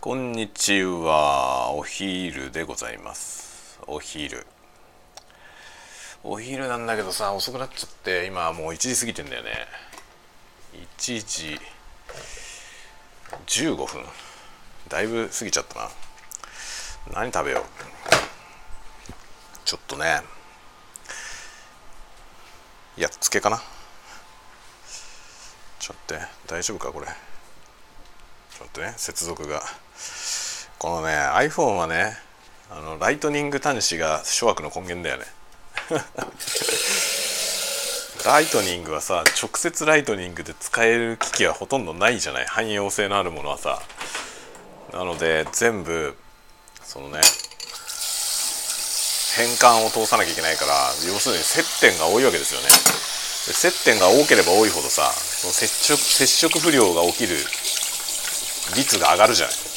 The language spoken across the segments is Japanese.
こんにちは。お昼でございます。お昼。お昼なんだけどさ遅くなっちゃって今もう1時過ぎてんだよね。1時15分。だいぶ過ぎちゃったな。何食べよう。ちょっとね。やっつけかな。ちょっと待って。大丈夫かこれ。ちょっとね接続が。このね iPhone はねあのライトニング端子が諸悪の根源だよね。ライトニングはさ直接ライトニングで使える機器はほとんどないじゃない。汎用性のあるものはさ。なので全部そのね変換を通さなきゃいけないから要するに接点が多いわけですよね。接点が多ければ多いほどさその接触接触不良が起きる率が上がるじゃない。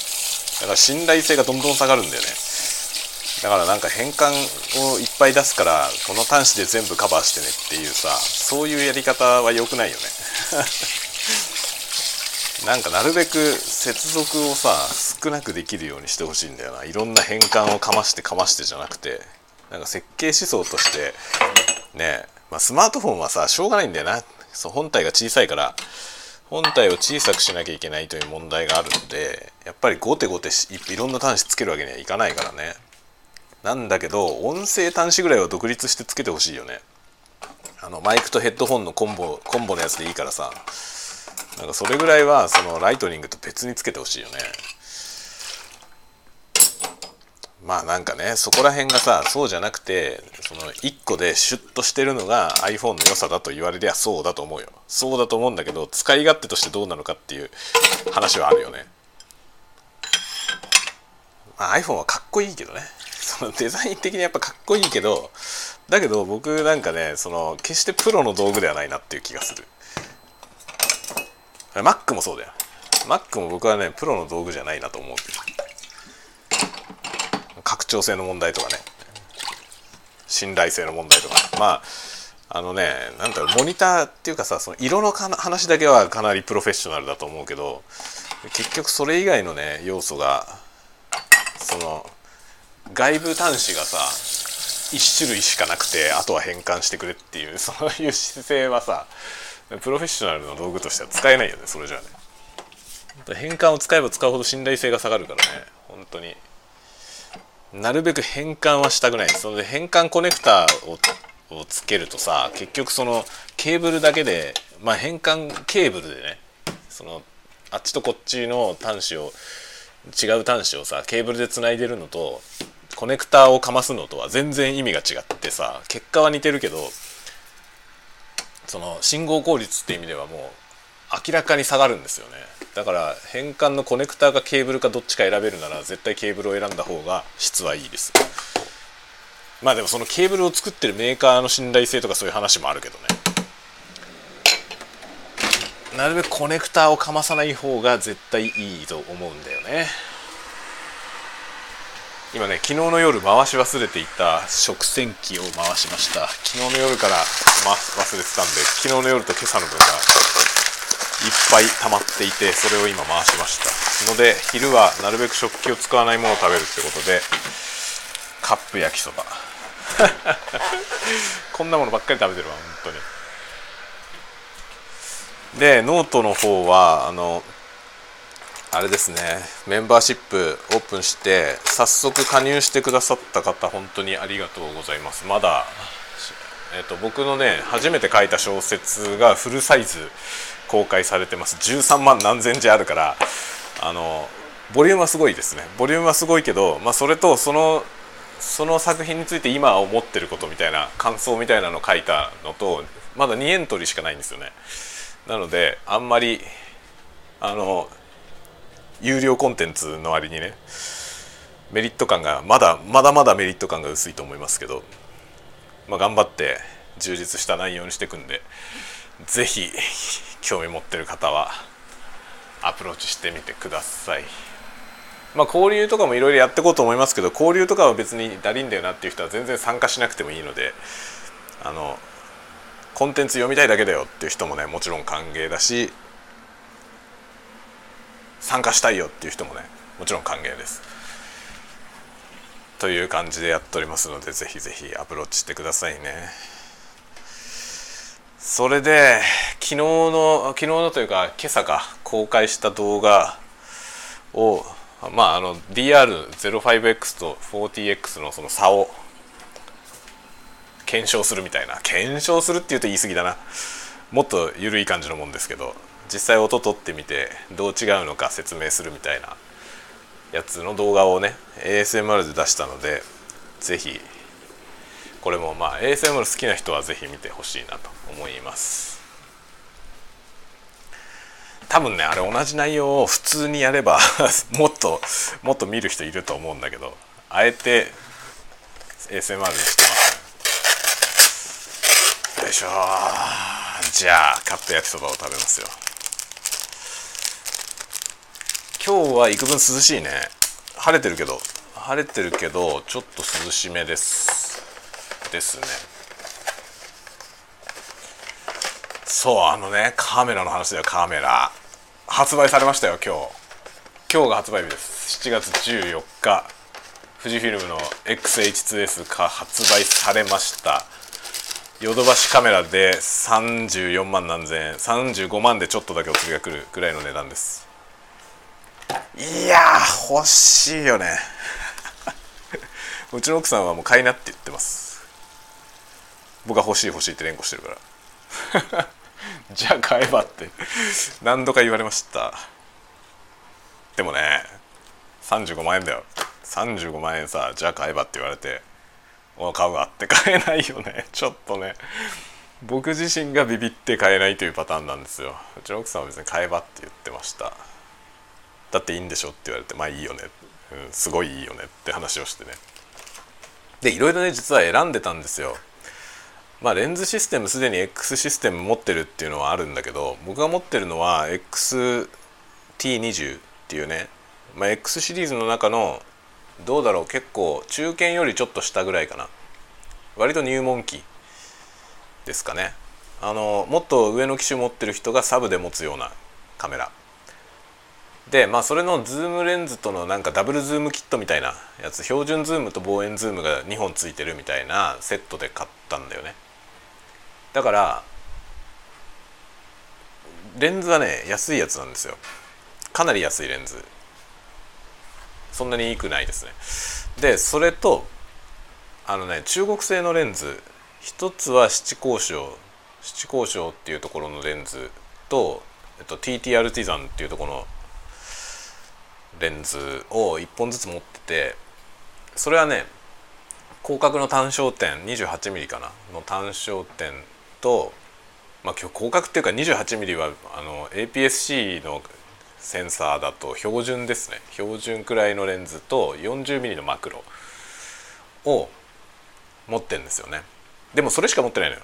だから信頼性がどんどん下がるんだよね。だからなんか変換をいっぱい出すからこの端子で全部カバーしてねっていうさそういうやり方は良くないよね。なんかなるべく接続をさ少なくできるようにしてほしいんだよな。いろんな変換をかましてかましてじゃなくて。なんか設計思想としてねまあ、スマートフォンはさしょうがないんだよな。そう本体が小さいから。本体を小さくしなきゃいけないという問題があるのでやっぱりゴテゴテいろんな端子つけるわけにはいかないからね。なんだけど音声端子ぐらいは独立してつけてほしいよね。あのマイクとヘッドホンのコンボコンボのやつでいいからさ。なんかそれぐらいはそのライトニングと別につけてほしいよね。まあなんかねそこら辺がさそうじゃなくてその1個でシュッとしてるのが iPhone の良さだと言われりゃそうだと思うよ。そうだと思うんだけど使い勝手としてどうなのかっていう話はあるよね、まあ、iPhone はかっこいいけどね。そのデザイン的にやっぱかっこいいけどだけど僕なんかねその決してプロの道具ではないなっていう気がする。Mac もそうだよ。Mac も僕はねプロの道具じゃないなと思う。拡張性の問題とかね。信頼性の問題とかまああのねなんだろうモニターっていうかさその色の話だけはかなりプロフェッショナルだと思うけど結局それ以外のね要素がその外部端子がさ1種類しかなくてあとは変換してくれっていうそういう姿勢はさプロフェッショナルの道具としては使えないよねそれじゃあね。変換を使えば使うほど信頼性が下がるからね本当に。なるべく変換はしたくないそれで変換コネクタををつけるとさ結局そのケーブルだけでまあ変換ケーブルでねそのあっちとこっちの端子を違う端子をさケーブルでつないでるのとコネクタをかますのとは全然意味が違ってさ結果は似てるけどその信号効率って意味ではもう明らかに下がるんですよね。だから変換のコネクターがケーブルかどっちか選べるなら絶対ケーブルを選んだ方が質はいいです。まあでもそのケーブルを作ってるメーカーの信頼性とかそういう話もあるけどね。なるべくコネクターをかまさない方が絶対いいと思うんだよね。今ね昨日の夜回し忘れていた食洗機を回しました。昨日の夜から、ま、忘れてたんで昨日の夜と今朝の分がいっぱい溜まっていてそれを今回しました。ので昼はなるべく食器を使わないものを食べるってことでカップ焼きそば。こんなものばっかり食べてるわ本当に。でノートの方はあのあれですねメンバーシップオープンして早速加入してくださった方本当にありがとうございます。まだ、えーと、僕のね初めて書いた小説がフルサイズ公開されてます。13万何千字あるからあのボリュームはすごいですね。ボリュームはすごいけど、まあ、それとそのその作品について今思ってることみたいな感想みたいなのを書いたのとまだ2エントリーしかないんですよね。なのであんまりあの有料コンテンツの割にねメリット感がまだまだまだメリット感が薄いと思いますけど、まあ、頑張って充実した内容にしていくんで是非興味持ってる方はアプローチしてみてください。まあ、交流とかもいろいろやっていこうと思いますけど交流とかは別にだりんだよなっていう人は全然参加しなくてもいいのであのコンテンツ読みたいだけだよっていう人もねもちろん歓迎だし参加したいよっていう人もねもちろん歓迎ですという感じでやっておりますのでぜひぜひアプローチしてくださいねそれで昨日の昨日のというか今朝か公開した動画をまああの DR05X と 40X のその差を検証するみたいな。検証するっていうと言い過ぎだな。もっと緩い感じのもんですけど実際音取ってみてどう違うのか説明するみたいなやつの動画をね ASMR で出したので是非これもまあ ASMR 好きな人は是非見てほしいなと思います。多分ねあれ同じ内容を普通にやれば もっともっと見る人いると思うんだけどあえて ASMR にしてます。よいしょじゃあカット焼きそばを食べますよ。今日は幾分涼しいね。晴れてるけど晴れてるけどちょっと涼しめです。ですね。そうあのねカメラの話だよカメラ。発売されましたよ今日。今日が発売日です。7月14日。富士フィルムの XH2S が発売されました。ヨドバシカメラで34万何千円。35万でちょっとだけお釣りが来るぐらいの値段です。いや欲しいよね。うちの奥さんはもう買いなって言ってます。僕は欲しい欲しいって連呼してるから。じゃあ買えばって。何度か言われました。でもね35万円だよ。35万円さじゃあ買えばって言われてお買うわって買えないよね。ちょっとね。僕自身がビビって買えないというパターンなんですよ。うちの奥さんは別に買えばって言ってました。だっていいんでしょって言われてまあいいよね、うん、すごいいいよねって話をしてね。でいろいろね実は選んでたんですよ。まあレンズシステムすでに X システム持ってるっていうのはあるんだけど僕が持ってるのは XT20 っていうね、まあ、X シリーズの中のどうだろう結構中堅よりちょっと下ぐらいかな。割と入門機ですかね。あのもっと上の機種持ってる人がサブで持つようなカメラ。でまあそれのズームレンズとのなんかダブルズームキットみたいなやつ標準ズームと望遠ズームが2本ついてるみたいなセットで買ったんだよね。だからレンズはね安いやつなんですよ。かなり安いレンズ。そんなにいいくないですね。でそれとあのね中国製のレンズ。一つは七工匠七交渉っていうところのレンズ。と、えっと、TT アルティザンっていうところのレンズを1本ずつ持っててそれはね広角の単焦点 28mm かな。の単焦点とまあ今日広角っていうか 28mm はあの APS-C のセンサーだと標準ですね。標準くらいのレンズと 40mm のマクロを持ってんですよね。でもそれしか持ってないのよ。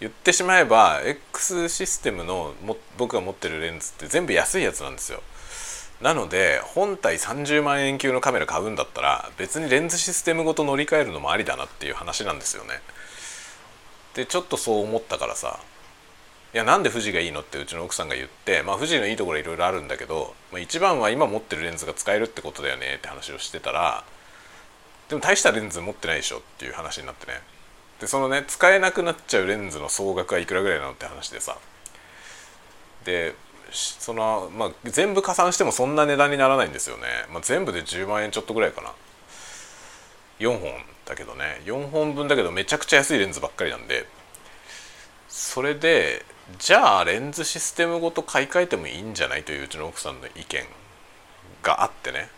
言ってしまえば X システムのも僕が持ってるレンズって全部安いやつなんですよ。なので本体30万円級のカメラ買うんだったら別にレンズシステムごと乗り換えるのもありだなっていう話なんですよね。でちょっとそう思ったからさ。いやなんで富士がいいのってうちの奥さんが言ってまあ富士のいいところいろいろあるんだけど、まあ、一番は今持ってるレンズが使えるってことだよねって話をしてたらでも大したレンズ持ってないでしょっていう話になってね。でそのね使えなくなっちゃうレンズの総額はいくらぐらいなのって話でさ。でそのまあ全部加算してもそんな値段にならないんですよね、まあ、全部で10万円ちょっとぐらいかな。4本だけどね4本分だけどめちゃくちゃ安いレンズばっかりなんでそれでじゃあレンズシステムごと買い替えてもいいんじゃないといううちの奥さんの意見があってね。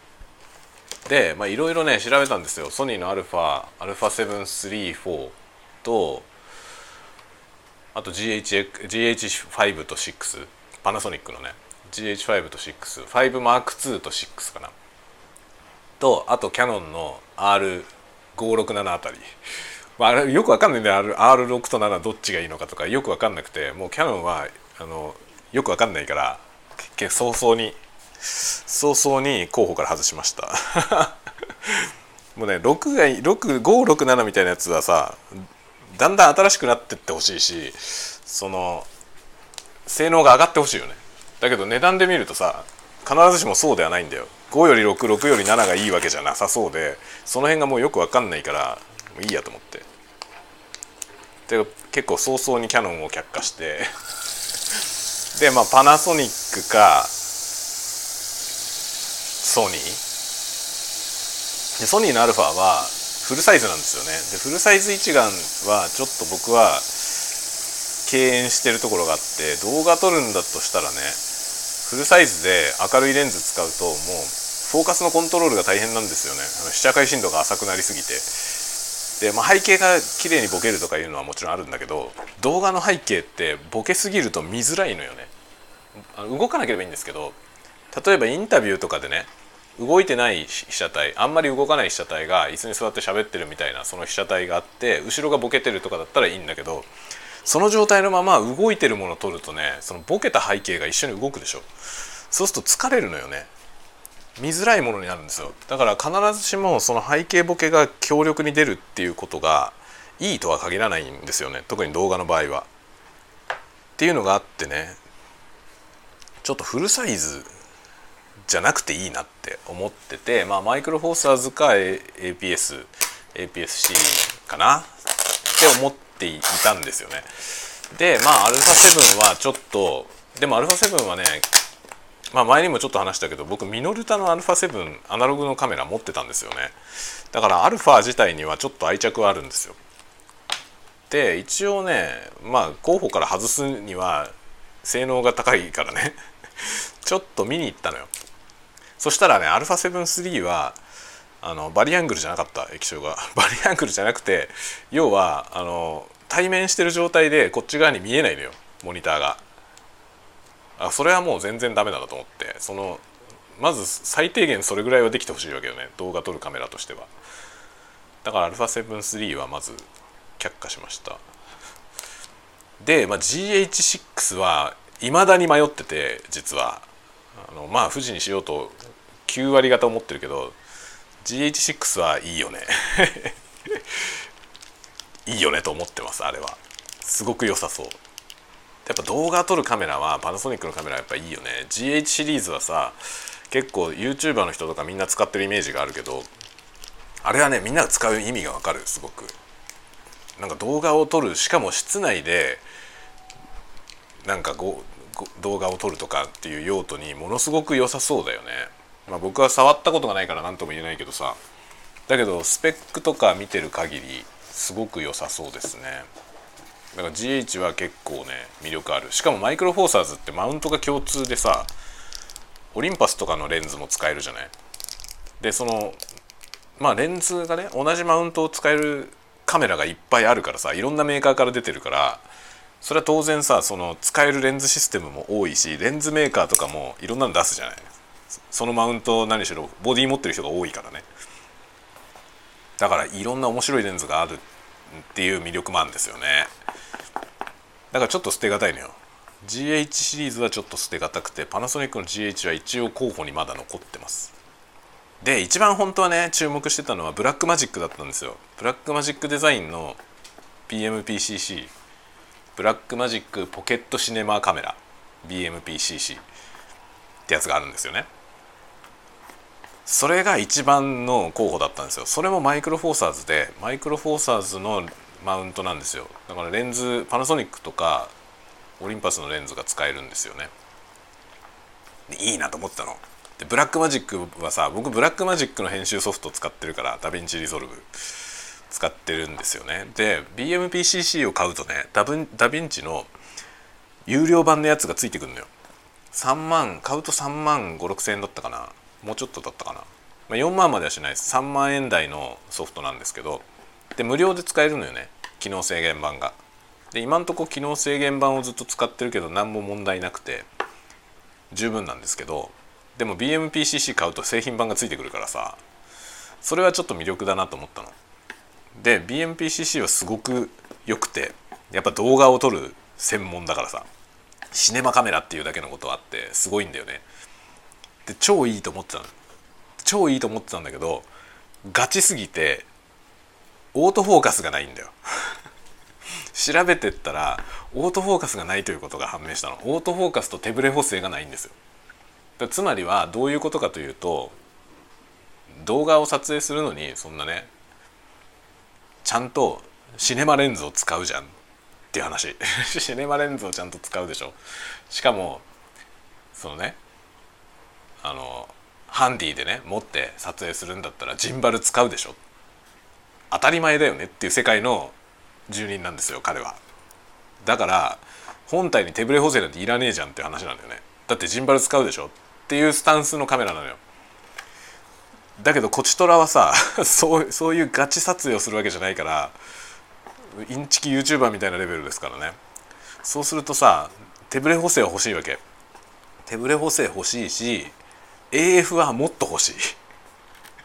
でいろいろね調べたんですよ。ソニーの α7-3-4 とあと GH GH5 と6パナソニックのね。GH5 と 65M2 と6かな。とあとキヤノンの R 567あたり、まあ、よくわかんないんだよ。R6 と7どっちがいいのかとかよくわかんなくてもうキヤノンはあのよくわかんないから結局早々に早々に候補から外しました。もうね6が567みたいなやつはさだんだん新しくなってってほしいしその性能が上がってほしいよね。だけど値段で見るとさ必ずしもそうではないんだよ。5より66より7がいいわけじゃなさそうでその辺がもうよく分かんないからもういいやと思って。で結構早々にキャノンを却下して。でまあパナソニックかソニーでソニーの α はフルサイズなんですよね。でフルサイズ一眼はちょっと僕は敬遠してるところがあって動画撮るんだとしたらねフルサイズで明るいレンズ使うともうフォーカスのコントロールが大変なんですよね。被写界深度が浅くなりすぎて。で、まあ、背景が綺麗にボケるとかいうのはもちろんあるんだけど動画の背景ってボケすぎると見づらいのよね。動かなければいいんですけど例えばインタビューとかでね動いてない被写体あんまり動かない被写体が椅子に座って喋ってるみたいなその被写体があって後ろがボケてるとかだったらいいんだけどその状態のまま動いてるものを撮るとねそのボケた背景が一緒に動くでしょ。そうすると疲れるのよね。見づらいものになるんですよ。だから必ずしもその背景ボケが強力に出るっていうことがいいとは限らないんですよね。特に動画の場合は。っていうのがあってねちょっとフルサイズじゃなくていいなって思ってて、まあ、マイクロフォーサーズか APS APS-C かなって思っていたんですよね。でまあ α7 はちょっとでも α7 はねまあ前にもちょっと話したけど僕ミノルタの α7 アナログのカメラ持ってたんですよねだから α 自体にはちょっと愛着はあるんですよで一応ねまあ候補から外すには性能が高いからねちょっと見に行ったのよそしたらね α7-3 は あのバリアングルじゃなかった液晶が。バリアングルじゃなくて要はあの対面してる状態でこっち側に見えないのよモニターが。あそれはもう全然ダメだなと思って。そのまず最低限それぐらいはできてほしいわけよね動画撮るカメラとしては。だから α7-3 はまず却下しました。で、まあ、GH6 はいまだに迷ってて実は。あのまあ富士にしようと9割方思ってるけど GH6 はいいよね。いいよねと思ってますあれは。すごく良さそう。やっぱ動画撮るカメラはパナソニックのカメラやっぱいいよね。GH シリーズはさ結構 YouTuber の人とかみんな使ってるイメージがあるけどあれはねみんなが使う意味がわかるすごく。なんか動画を撮るしかも室内でなんかご動画を撮るとかっていう用途にものすごく良さそうだよね、まあ、僕は触ったことがないから何とも言えないけどさ。だけどスペックとか見てる限りすごく良さそうですね。だから GH は結構ね魅力ある。しかもマイクロフォーサーズってマウントが共通でさオリンパスとかのレンズも使えるじゃない？でそのまあレンズがね同じマウントを使えるカメラがいっぱいあるからさいろんなメーカーから出てるからそれは当然さその使えるレンズシステムも多いしレンズメーカーとかもいろんなの出すじゃない？そのマウント何しろボディ持ってる人が多いからね。だからいろんな面白いレンズがあるっていう魅力もあるんですよね。だからちょっと捨てがたいのよ。GH シリーズはちょっと捨てがたくてパナソニックの GH は一応候補にまだ残ってます。で一番本当はね注目してたのはブラックマジックだったんですよ。ブラックマジックデザインの BMPCC ブラックマジックポケットシネマカメラ BMPCC ってやつがあるんですよね。それが一番の候補だったんですよ。それもマイクロフォーサーズでマイクロフォーサーズのマウントなんですよ。だからレンズパナソニックとかオリンパスのレンズが使えるんですよね。いいなと思ってたの。でブラックマジックはさ僕ブラックマジックの編集ソフト使ってるからダヴィンチリゾルブ使ってるんですよね。で BMPCC を買うとねダヴィンチの有料版のやつがついてくるのよ。3万買うと3万5 6千円だったかな。もうちょっとだったかな、まあ、4万まではしないです。3万円台のソフトなんですけどで無料で使えるのよね。機能制限版が。で今んとこ機能制限版をずっと使ってるけど何も問題なくて十分なんですけどでも BMPCC 買うと製品版がついてくるからさそれはちょっと魅力だなと思ったの。で BMPCC はすごく良くてやっぱ動画を撮る専門だからさシネマカメラっていうだけのことはあってすごいんだよね。で超いいと思ってたの。超いいと思ってたんだけどガチすぎてオートフォーカスがないんだよ。調べてったらオートフォーカスがないということが判明したの。オートフォーカスと手ブレ補正がないんですよ。つまりはどういうことかというと動画を撮影するのにそんなねちゃんとシネマレンズを使うじゃん。っていう話。シネマレンズをちゃんと使うでしょ。しかもそのねあのハンディでね持って撮影するんだったらジンバル使うでしょ。当たり前だよねっていう世界の住人なんですよ彼は。だから本体に手ぶれ補正なんていらねえじゃんっていう話なんだよね。だってジンバル使うでしょっていうスタンスのカメラなのよ。だけどコチトラはさ そうそういうガチ撮影をするわけじゃないからインチキ YouTuber みたいなレベルですからね。そうするとさ手ぶれ補正は欲しいわけ。手ぶれ補正欲しいし AF はもっと欲しい。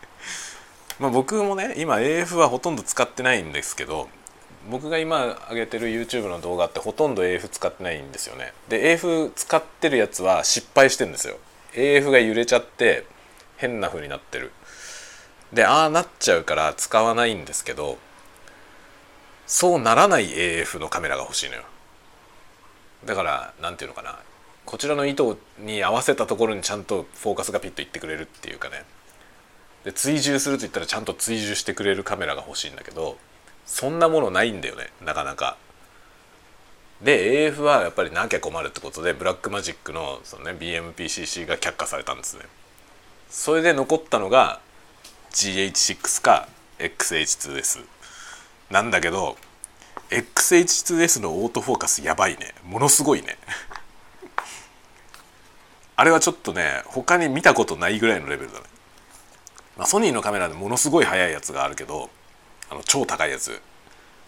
まあ僕もね今 AF はほとんど使ってないんですけど僕が今上げてる YouTube の動画ってほとんど AF 使ってないんですよね。で AF 使ってるやつは失敗してんですよ。AF が揺れちゃって変な風になってる。でああなっちゃうから使わないんですけどそうならない AF のカメラが欲しいのよ。だから何て言うのかな。こちらの意図に合わせたところにちゃんとフォーカスがピッといってくれるっていうかねで追従すると言ったらちゃんと追従してくれるカメラが欲しいんだけどそんなものないんだよねなかなか。で AF はやっぱりなきゃ困るってことでブラックマジックのその、ね、BMPCC が却下されたんですね。それで残ったのが GH6 か XH2S なんだけど XH2S のオートフォーカスやばいねものすごいねあれはちょっとね他に見たことないぐらいのレベルだね、まあ、ソニーのカメラでものすごい速いやつがあるけどあの超高いやつ。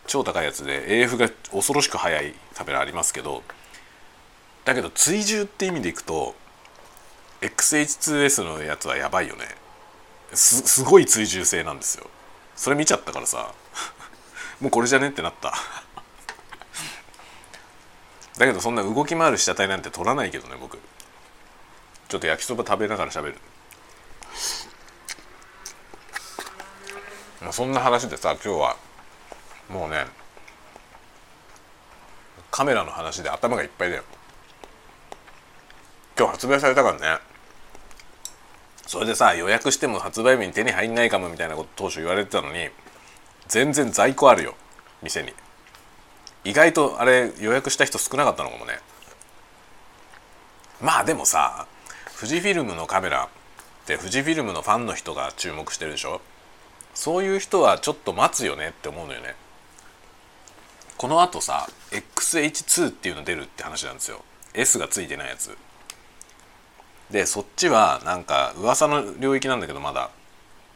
超高いやつで AF が恐ろしく速いカメラありますけどだけど追従って意味でいくと XH2S のやつはやばいよね。すすごい追従性なんですよ。それ見ちゃったからさ。もうこれじゃねってなった。だけどそんな動き回る被写体なんて撮らないけどね僕。ちょっと焼きそば食べながら喋る。まあそんな話でさ今日はもうねカメラの話で頭がいっぱいだよ。今日発売されたからね。それでさ予約しても発売日に手に入んないかもみたいなこと当初言われてたのに全然在庫あるよ店に。意外とあれ予約した人少なかったのかもね。まあでもさ富士フィルムのカメラって富士フィルムのファンの人が注目してるでしょ？そういう人はちょっと待つよねって思うのよね。このあとさ XH2 っていうの出るって話なんですよ。S がついてないやつ。でそっちはなんか噂の領域なんだけどまだ。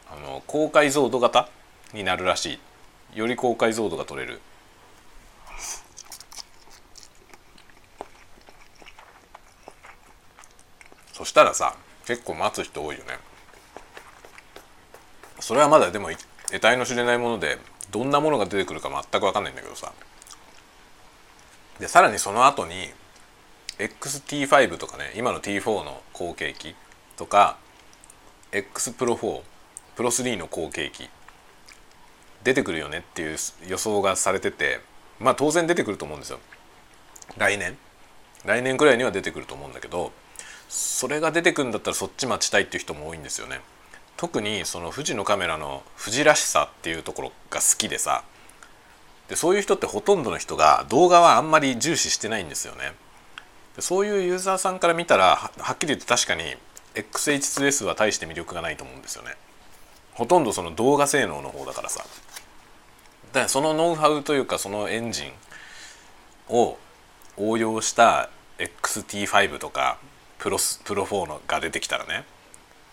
あの高解像度型になるらしい。より高解像度が取れる。そしたらさ結構待つ人多いよね。それはまだでも得体の知れないものでどんなものが出てくるか全く分かんないんだけどさ。でさらにその後に XT5 とかね今の T4 の後継機とか X プロ4プロ3の後継機出てくるよねっていう予想がされててまあ当然出てくると思うんですよ。来年？来年くらいには出てくると思うんだけどそれが出てくんだったらそっち待ちたいっていう人も多いんですよね。特にその富士のカメラの富士らしさっていうところが好きでさ。でそういう人ってほとんどの人が動画はあんまり重視してないんですよね。でそういうユーザーさんから見たらはっきり言って確かに XH2S は大して魅力がないと思うんですよね。ほとんどその動画性能の方だからさ。だからそのノウハウというかそのエンジンを応用した XT5 とかプロスプロ4のが出てきたらね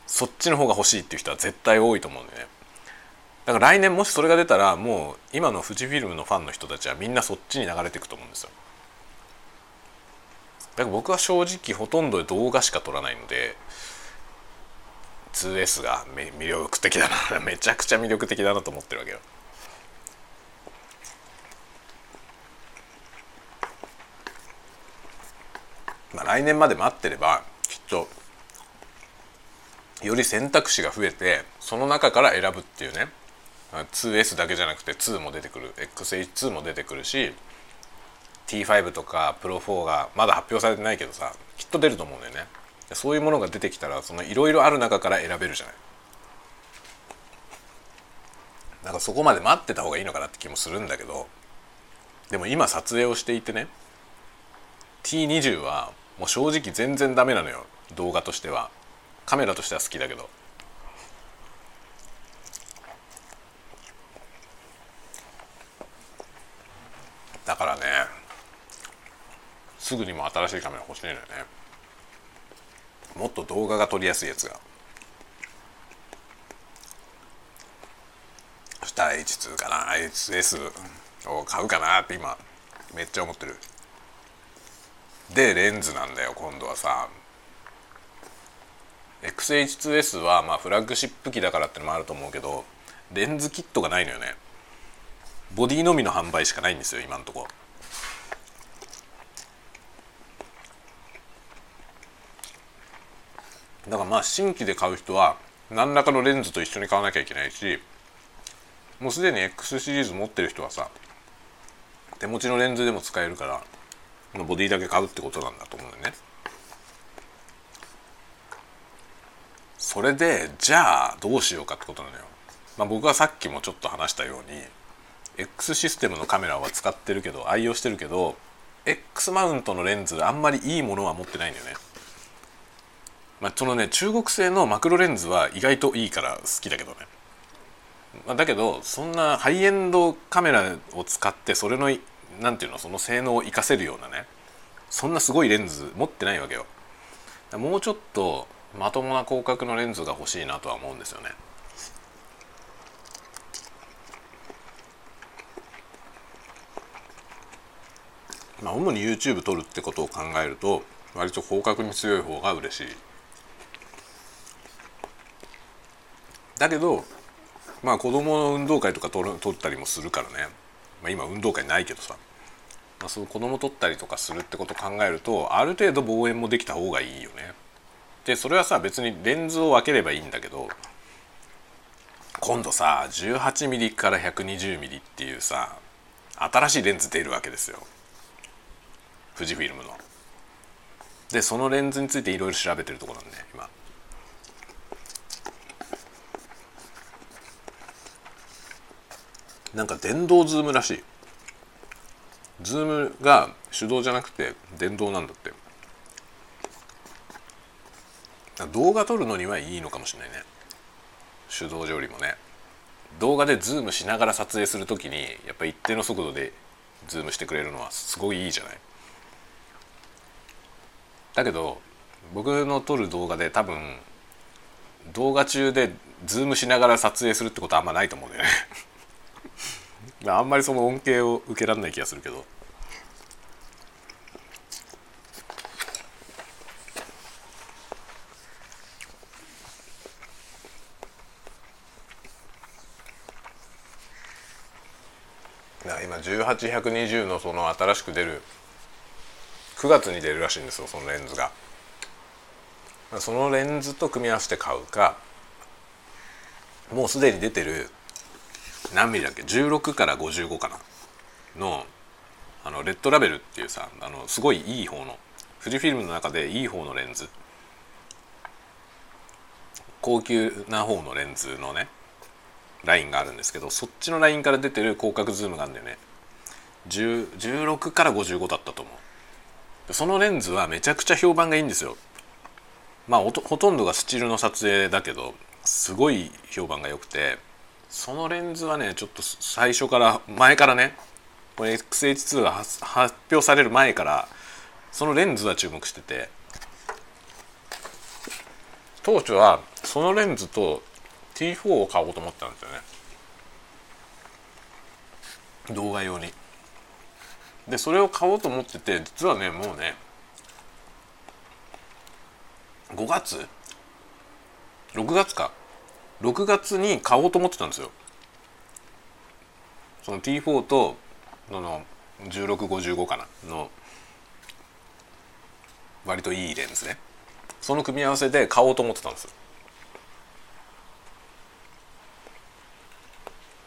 そっちの方が欲しいっていう人は絶対多いと思うんでね。だから来年もしそれが出たらもう今の富士フィルムのファンの人たちはみんなそっちに流れていくと思うんですよ。だから僕は正直ほとんど動画しか撮らないので 2S が魅力的だなめちゃくちゃ魅力的だなと思ってるわけよ。まあ来年まで待ってればきっとより選択肢が増えてその中から選ぶっていうね。2S だけじゃなくて2も出てくる。XH2 も出てくるし T5 とか Pro4 がまだ発表されてないけどさきっと出ると思うんだよね。そういうものが出てきたらそのいろいろある中から選べるじゃない。なんかそこまで待ってた方がいいのかなって気もするんだけどでも今撮影をしていてね T20 はもう正直全然ダメなのよ。動画としては。カメラとしては好きだけど。だからねすぐにも新しいカメラ欲しいのよね。もっと動画が撮りやすいやつが。そしたら H2 かな HS を買うかなって今めっちゃ思ってる。でレンズなんだよ今度はさ。XH2S はまあフラッグシップ機だからってのもあると思うけどレンズキットがないのよね。ボディのみの販売しかないんですよ今んとこ。だからまあ新規で買う人は何らかのレンズと一緒に買わなきゃいけないしもうすでに X シリーズ持ってる人はさ手持ちのレンズでも使えるからのボディだけ買うってことなんだと思うよね。それでじゃあどうしようかってことなのよ、まあ、僕はさっきもちょっと話したように X システムのカメラは使ってるけど愛用してるけど X マウントのレンズあんまりいいものは持ってないんだよね。まあ、そのね中国製のマクロレンズは意外といいから好きだけどね、まあ、だけどそんなハイエンドカメラを使ってそれのなんていうのその性能を生かせるようなねそんなすごいレンズ持ってないわけよ。もうちょっとまともな広角のレンズが欲しいなとは思うんですよね。まあ主に YouTube 撮るってことを考えると割と広角に強い方が嬉しい。だけどまあ子供の運動会とか取取ったりもするからね、まあ、今運動会ないけどさ、まあ、その子供取ったりとかするってことを考えるとある程度望遠もできた方がいいよね。でそれはさ別にレンズを分ければいいんだけど今度さ 18mm から 120mm っていうさ新しいレンズ出るわけですよ富士フィルムの。でそのレンズについていろいろ調べてるところなんで今。なんか電動ズームらしいズームが手動じゃなくて電動なんだって。動画撮るのにはいいのかもしれないね。手動よりもね。動画でズームしながら撮影する時にやっぱ一定の速度でズームしてくれるのはすごいいいじゃない。だけど僕の撮る動画で多分動画中でズームしながら撮影するってことはあんまないと思うんだよね。あんまりその恩恵を受けられない気がするけど。今18120のその新しく出る9月に出るらしいんですよそのレンズが。そのレンズと組み合わせて買うかもうすでに出てる何ミリだっけ？16から55かな。のあのレッドラベルっていうさあのすごいいい方の富士フィルムの中でいい方のレンズ。高級な方のレンズのねラインがあるんですけどそっちのラインから出てる広角ズームがあるんだよね。16から55だったと思う。そのレンズはめちゃくちゃ評判がいいんですよ。まあほとんどがスチールの撮影だけどすごい評判が良くてそのレンズはねちょっと最初から前からねこれ XH2 が発表される前からそのレンズは注目してて。当初はそのレンズと T4 を買おうと思ったんですよね。動画用に。でそれを買おうと思ってて実はねもうね5月？6月か。6月に買おうと思ってたんですよ。その T4 との1655かなの割といいレンズね。その組み合わせで買おうと思ってたんです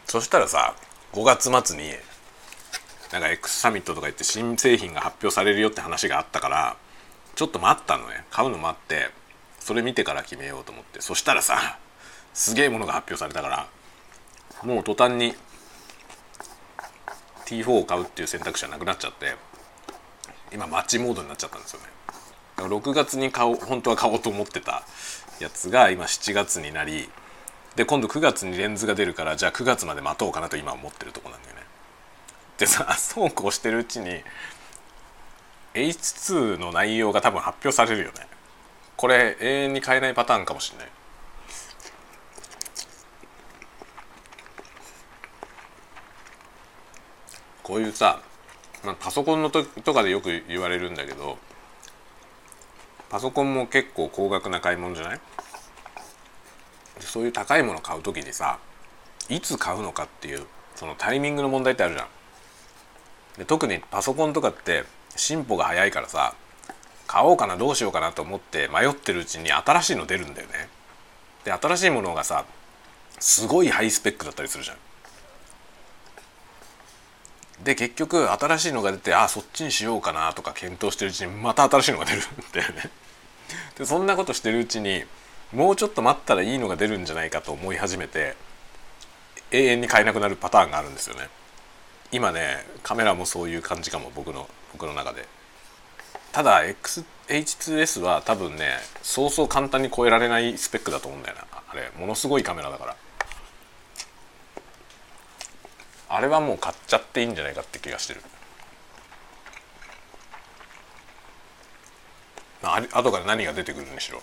そしたらさ5月末になんか X サミットとか言って新製品が発表されるよって話があったからちょっと待ったのね。買うの待ってそれ見てから決めようと思って。そしたらさすげえものが発表されたからもう途端に T4 を買うっていう選択肢はなくなっちゃって今待ちモードになっちゃったんですよね。だから6月に買おう本当は買おうと思ってたやつが今7月になりで今度9月にレンズが出るからじゃあ9月まで待とうかなと今思ってるとこなんだよね。でさ そうこうしてるうちに H2 の内容が多分発表されるよね。これ永遠に変えないパターンかもしれない。こういうさ、まあ、パソコンのととかでよく言われるんだけどパソコンも結構高額な買い物じゃない？そういう高いもの買う時にさいつ買うのかっていうそのタイミングの問題ってあるじゃん。で特にパソコンとかって進歩が早いからさ買おうかなどうしようかなと思って迷ってるうちに新しいの出るんだよね。で新しいものがさすごいハイスペックだったりするじゃん。で結局新しいのが出てあそっちにしようかなとか検討してるうちにまた新しいのが出るん だよね。でそんなことしてるうちにもうちょっと待ったらいいのが出るんじゃないかと思い始めて永遠に買えなくなるパターンがあるんですよね。今ねカメラもそういう感じかも僕の僕の中で。ただ XH2S は多分ねそうそう簡単に超えられないスペックだと思うんだよなあれものすごいカメラだから。あれはもう買っちゃっていいんじゃないかって気がしてる。あ後から何が出てくるにしろ。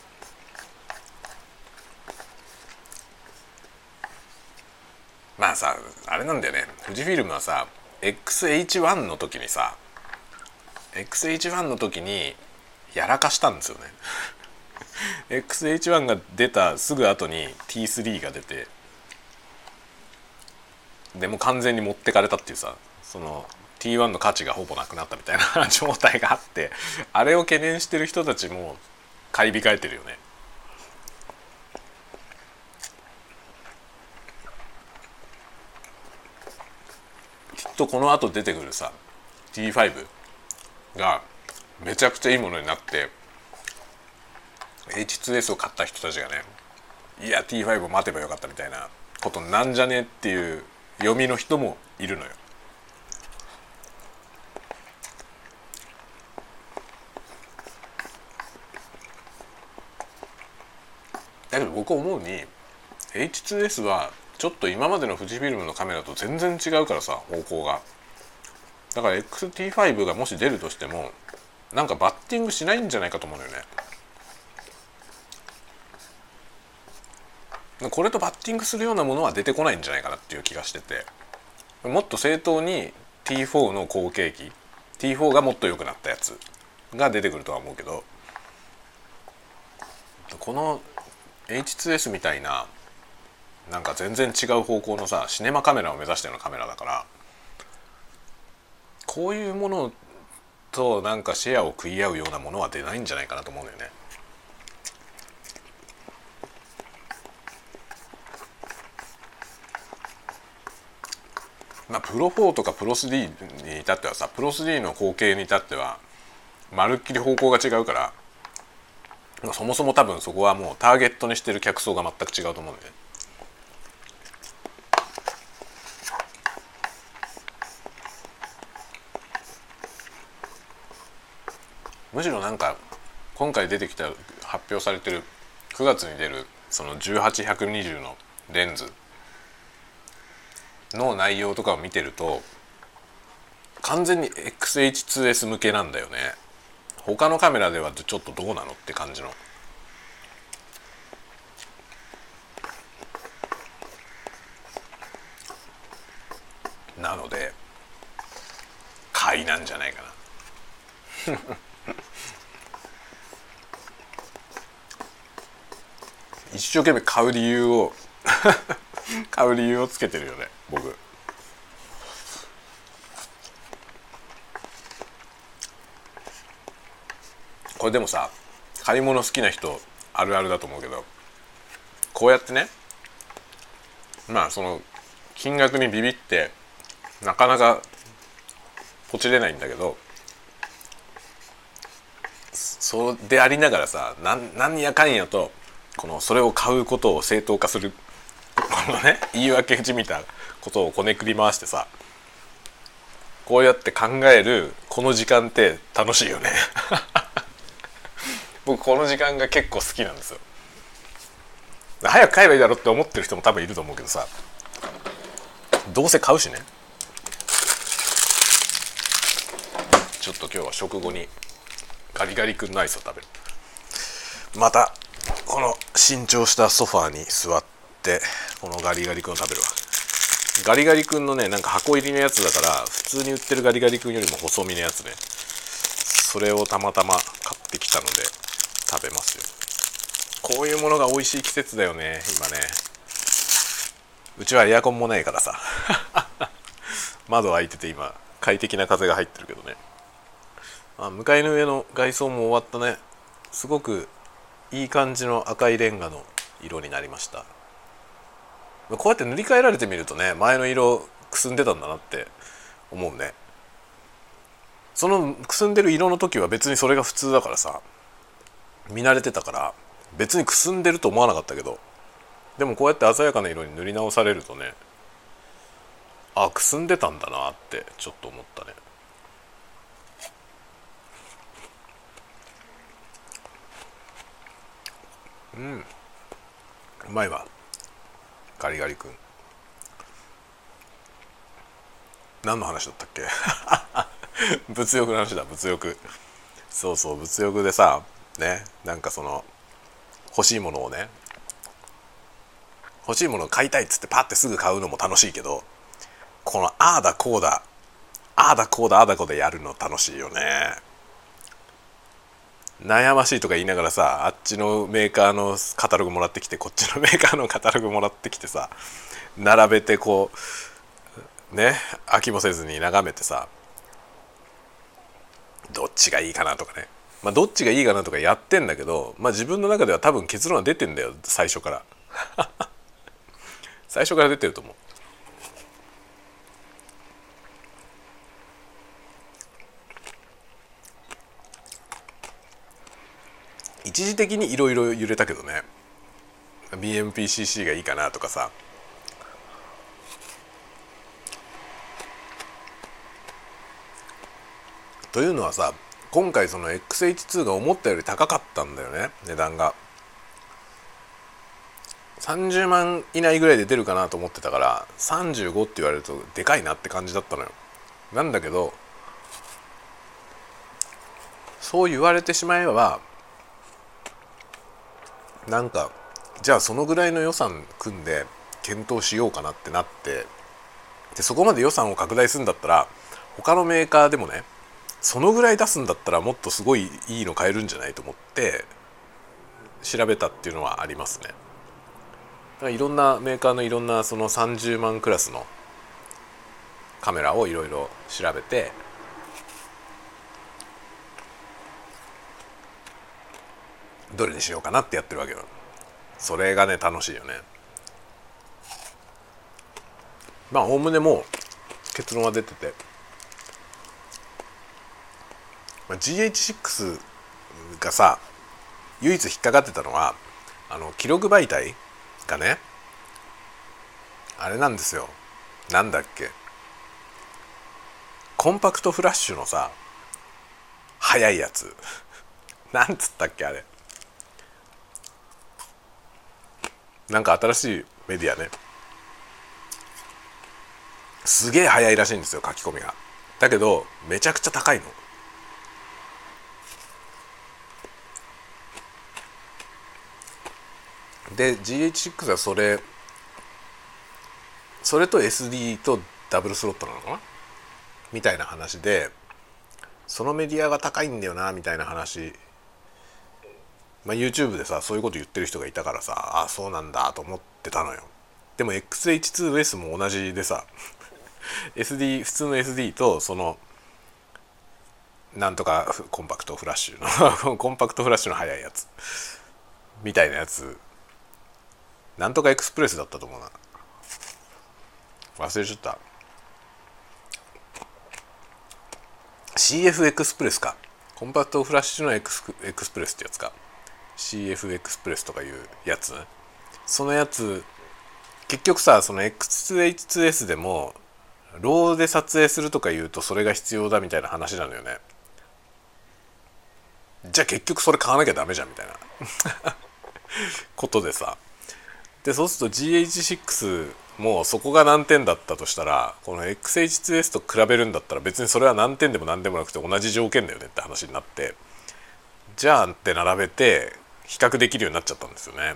まあさあれなんだよね。富士フィルムはさ XH1 の時にさ XH1 の時にやらかしたんですよね。XH1 が出たすぐ後に T3 が出てでも完全に持ってかれたっていうさその T1 の価値がほぼなくなったみたいな 状態があってあれを懸念してる人たちも買い控えてるよね。きっとこの後出てくるさ T5 がめちゃくちゃいいものになって H2S を買った人たちがねいや T5 を待てばよかったみたいなことなんじゃねっていう読みの人もいるのよ。だけど僕思うに H2S はちょっと今までの富士フィルムのカメラと全然違うからさ方向がだから XT5 がもし出るとしてもなんかバッティングしないんじゃないかと思うのよねこれとバッティングするようなものは出てこないんじゃないかなっていう気がしててもっと正当に T4 の後継機 T4 がもっと良くなったやつが出てくるとは思うけどこの H2S みたいななんか全然違う方向のさシネマカメラを目指してるカメラだからこういうものとなんかシェアを食い合うようなものは出ないんじゃないかなと思うんだよね。まあ、プロ4とかプロ3に至ってはさプロ3の後継に至ってはまるっきり方向が違うからそもそも多分そこはもうターゲットにしてる客層が全く違うと思うんで、ね、むしろなんか今回出てきた発表されてる9月に出るその18120のレンズ。の内容とかを見てると完全に XH2S 向けなんだよね。他のカメラではちょっとどうなのって感じの。なので買いなんじゃないかな。一生懸命買う理由を 買う理由をつけてるよね。僕。これでもさ買い物好きな人あるあるだと思うけどこうやってねまあその金額にビビってなかなかポチれないんだけどそうでありながらさなんなんやかんやとこのそれを買うことを正当化するこのね言い訳じみたことをこねくり回してさこうやって考えるこの時間って楽しいよね。僕この時間が結構好きなんですよ。早く買えばいいだろって思ってる人も多分いると思うけどさどうせ買うしね。ちょっと今日は食後にガリガリ君のアイスを食べる。またこの新調したソファーに座ってこのガリガリ君を食べるわ。ガリガリ君のねなんか箱入りのやつだから普通に売ってるガリガリ君よりも細身のやつね。それをたまたま買ってきたので食べますよ。こういうものが美味しい季節だよね今ね。うちはエアコンもないからさ。窓開いてて今快適な風が入ってるけどね。あ向かいの上の外装も終わったね。すごくいい感じの赤いレンガの色になりました。こうやって塗り替えられてみるとね前の色くすんでたんだなって思うね。そのくすんでる色の時は別にそれが普通だからさ見慣れてたから別にくすんでると思わなかったけどでもこうやって鮮やかな色に塗り直されるとねあくすんでたんだなってちょっと思ったね。うん。うまいわ。ガリガリ君。何の話だったっけ？物欲の話だ。物欲。そうそう物欲でさねなんかその欲しいものをね欲しいものを買いたいっつってパッてすぐ買うのも楽しいけどこのああだこうだああだこうだああだこうだやるの楽しいよね。悩ましいとか言いながらさあっちのメーカーのカタログもらってきてこっちのメーカーのカタログもらってきてさ並べてこうね飽きもせずに眺めてさどっちがいいかなとかね。まあどっちがいいかなとかやってんだけどまあ自分の中では多分結論は出てんだよ最初から。最初から出てると思う。一時的にいろいろ揺れたけどね。BMPCC がいいかなとかさ。というのはさ今回その XH2 が思ったより高かったんだよね値段が。30万以内ぐらいで出るかなと思ってたから35って言われるとでかいなって感じだったのよ。なんだけどそう言われてしまえばなんかじゃあそのぐらいの予算組んで検討しようかなってなってでそこまで予算を拡大するんだったら他のメーカーでもねそのぐらい出すんだったらもっとすごいいいの買えるんじゃないと思って調べたっていうのはありますね。だからいろんなメーカーのいろんなその30万クラスのカメラをいろいろ調べてどれにしようかなってやってるわけよ。それがね楽しいよね。まあおおむねもう結論は出てて、まあ、GH6 がさ唯一引っかかってたのはあの記録媒体がねあれなんですよ。なんだっけ。コンパクトフラッシュのさ速いやつ。なんつったっけあれ。なんか新しいメディアね。すげえ早いらしいんですよ書き込みが。だけどめちゃくちゃ高いの。で GH6 はそれそれと SD とダブルスロットなのかな？みたいな話でそのメディアが高いんだよなみたいな話まあ、YouTube でさそういうこと言ってる人がいたからさああそうなんだと思ってたのよ。でも XH2S も同じでさ SD 普通の SD とそのなんとかコンパクトフラッシュの コンパクトフラッシュの速いやつみたいなやつ。なんとかエクスプレスだったと思うな。忘れちゃった。CF Express か。 CompactFlash のエクス Express ってやつか。CF Express とかいうやつ。そのやつ結局さその X2H2S でも RAW で撮影するとか言うとそれが必要だみたいな話なのよね。じゃあ結局それ買わなきゃダメじゃんみたいな。ことでさ。でそうすると GH6 もそこが難点だったとしたらこの XH2S と比べるんだったら別にそれは難点でも何でもなくて同じ条件だよねって話になって。じゃあって並べて比較できるようになっちゃったんですよね。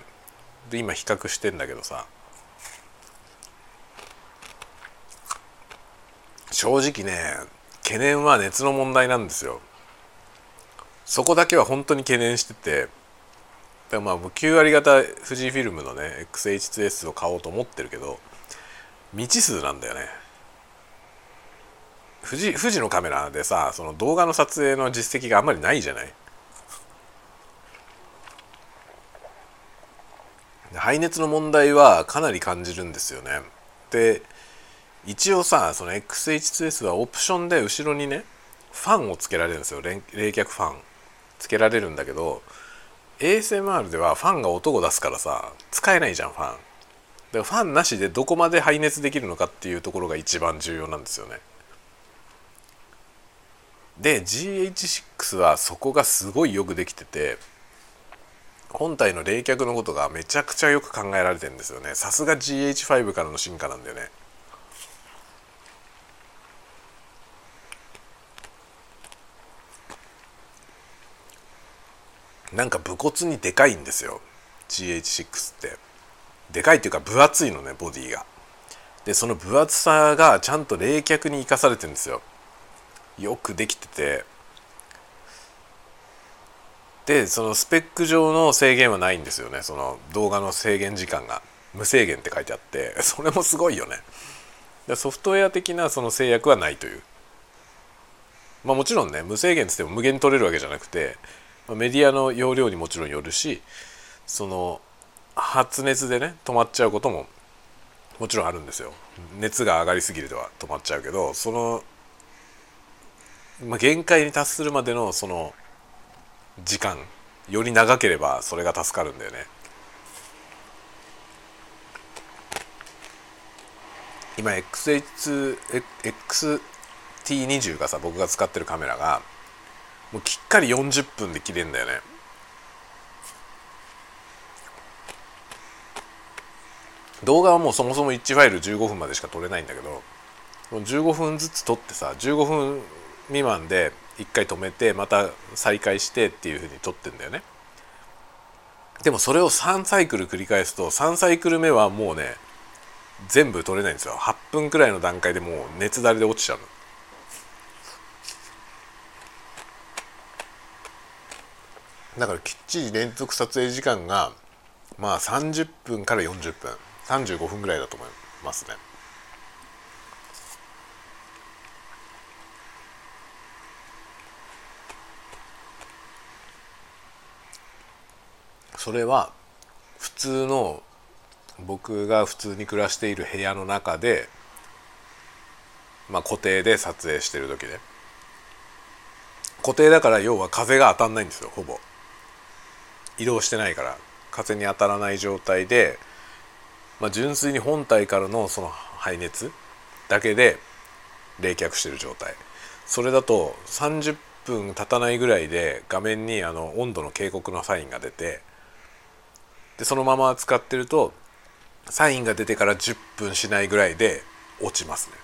で今比較してんだけどさ。正直ね懸念は熱の問題なんですよ。そこだけは本当に懸念してて。だまあ9割方富士フィルムのね XH2S を買おうと思ってるけど未知数なんだよね。富士富士のカメラでさその動画の撮影の実績があんまりないじゃない？排熱の問題はかなり感じるんですよね。で一応さその XH2S はオプションで後ろにねファンをつけられるんですよ。冷却ファン。つけられるんだけど ASMR ではファンが音を出すからさ使えないじゃんファン。でファンなしでどこまで排熱できるのかっていうところが一番重要なんですよね。で GH6 はそこがすごいよくできてて本体の冷却のことがめちゃくちゃよく考えられてるんですよね。さすが GH5 からの進化なんだよね。なんか武骨にでかいんですよ。GH6 って。でかいっていうか分厚いのねボディが。でその分厚さがちゃんと冷却に生かされてるんですよ。よくできてて。でそのスペック上の制限はないんですよね。その動画の制限時間が。無制限って書いてあって。それもすごいよね。でソフトウェア的なその制約はないという。まあもちろんね無制限っつっても無限に取れるわけじゃなくてメディアの容量にもちろんよるしその発熱でね止まっちゃうことももちろんあるんですよ。熱が上がりすぎるとは止まっちゃうけどその、まあ、限界に達するまでのその時間より長ければそれが助かるんだよね。今 XH XT20 がさ僕が使ってるカメラがもうきっかり40分で切れんだよね。動画はもうそもそも1ファイル15分までしか撮れないんだけど15分ずつ撮ってさ15分未満で1回止めてまた再開してっていうふうに撮ってんだよね。でもそれを3サイクル繰り返すと3サイクル目はもうね全部撮れないんですよ。8分くらいの段階でもう熱だれで落ちちゃうの。だからきっちり連続撮影時間がまあ30分から40分35分ぐらいだと思いますね。それは普通の僕が普通に暮らしている部屋の中でまあ固定で撮影してる時で固定だから要は風が当たんないんですよほぼ。移動してないから。風に当たらない状態で、まあ、純粋に本体からのその排熱だけで冷却してる状態。それだと30分経たないぐらいで画面にあの温度の警告のサインが出てでそのまま使ってるとサインが出てから10分しないぐらいで落ちますね。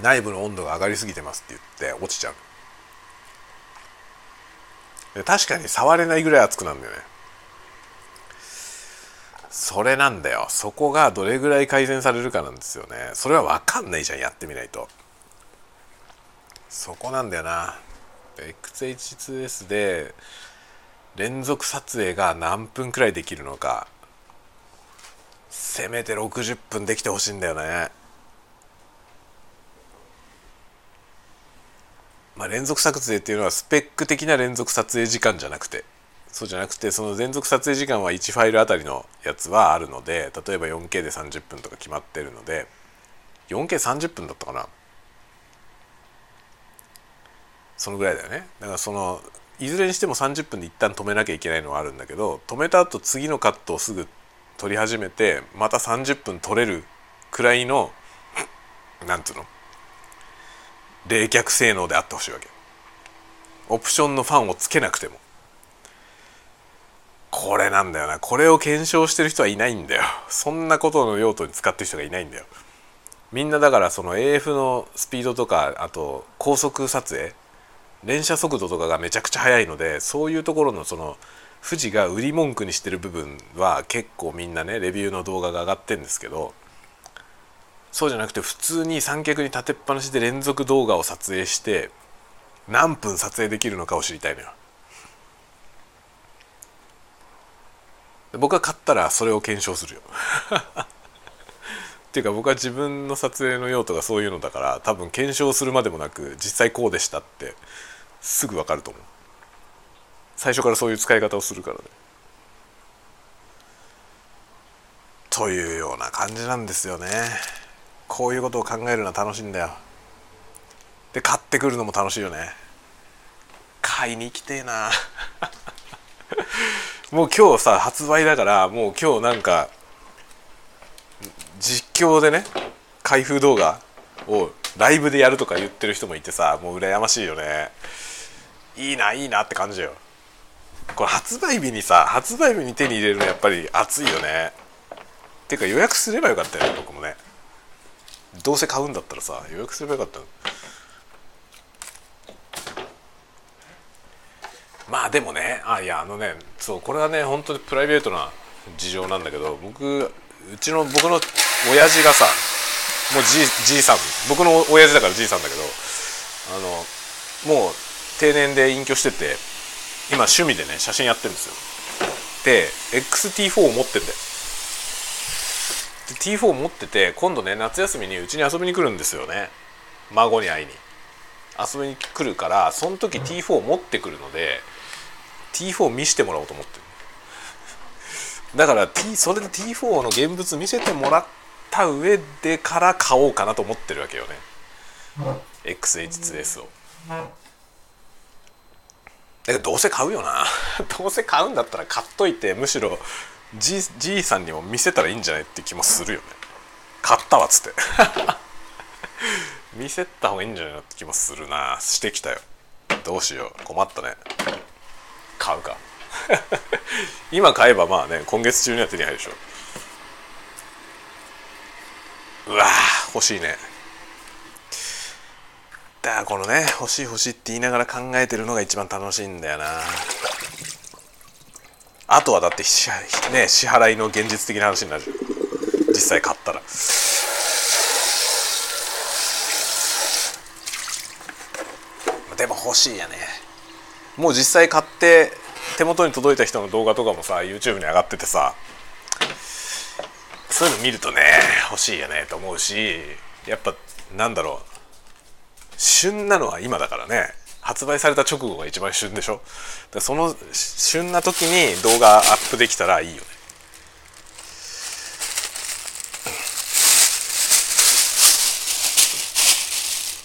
内部の温度が上がりすぎてますって言って落ちちゃう。確かに触れないぐらい熱くなるんだよね。それなんだよ。そこがどれぐらい改善されるかなんですよね。それは分かんないじゃんやってみないと。そこなんだよな。XH2S で連続撮影が何分くらいできるのか。せめて60分できてほしいんだよね。まあ、連続撮影っていうのはスペック的な連続撮影時間じゃなくて。そうじゃなくてその連続撮影時間は1ファイルあたりのやつはあるので例えば 4K で30分とか決まってるので 4K30 分だったかな。そのぐらいだよね。だからそのいずれにしても30分で一旦止めなきゃいけないのはあるんだけど止めた後次のカットをすぐ撮り始めてまた30分撮れるくらいのなんつうの？冷却性能であってほしいわけ。オプションのファンをつけなくても。これなんだよな。これを検証してる人はいないんだよ。そんなことの用途に使ってる人がいないんだよ。みんなだからその AF のスピードとかあと高速撮影連射速度とかがめちゃくちゃ速いのでそういうところのその富士が売り文句にしてる部分は結構みんなねレビューの動画が上がってるんですけどそうじゃなくて普通に三脚に立てっぱなしで連続動画を撮影して何分撮影できるのかを知りたいのよ。僕は買ったらそれを検証するよ。っていうか僕は自分の撮影の用途がそういうのだから多分検証するまでもなく実際こうでしたってすぐ分かると思う。最初からそういう使い方をするからね。というような感じなんですよね。こういうことを考えるのは楽しいんだよ。で買ってくるのも楽しいよね。買いに行きてえな。もう今日さ発売だからもう今日なんか実況でね開封動画をライブでやるとか言ってる人もいてさもう羨ましいよねいいないいなって感じよ。これ発売日にさ発売日に手に入れるのやっぱり熱いよね。ていうか予約すればよかったよね僕もね。どうせ買うんだったらさ予約すればよかったまあでもねあいやあのねそうこれはね本当にプライベートな事情なんだけど僕うちの僕の親父がさもうじじいさん僕の親父だからじいさんだけどあのもう定年で隠居してて今趣味でね写真やってるんですよ。で XT4 を持ってんだよで T4 持ってて今度ね夏休みにうちに遊びに来るんですよね。孫に会いに。遊びに来るからその時 T4 を持ってくるので T4 を見してもらおうと思ってる。だから、T、それで T4 の現物見せてもらった上でから買おうかなと思ってるわけよね。XH2S を。だけどうせ買うよな。どうせ買うんだったら買っといてむしろじじいさんにも見せたらいいんじゃないって気もするよね。買ったわっつって。見せた方がいいんじゃないのって気もするな。してきたよ。どうしよう。困ったね。買うか。今買えばまあね今月中には手に入るでしょ。うわ欲しいね。だこのね欲しい欲しいって言いながら考えてるのが一番楽しいんだよな。あとはだって,、ね、支払いの現実的な話になる。実際買ったら。でも欲しいやね。もう実際買って手元に届いた人の動画とかもさ YouTube に上がっててさそういうの見るとね欲しいよねと思うしやっぱなんだろう。旬なのは今だからね。発売された直後が一番旬でしょ？その旬な時に動画アップできたらいいよね。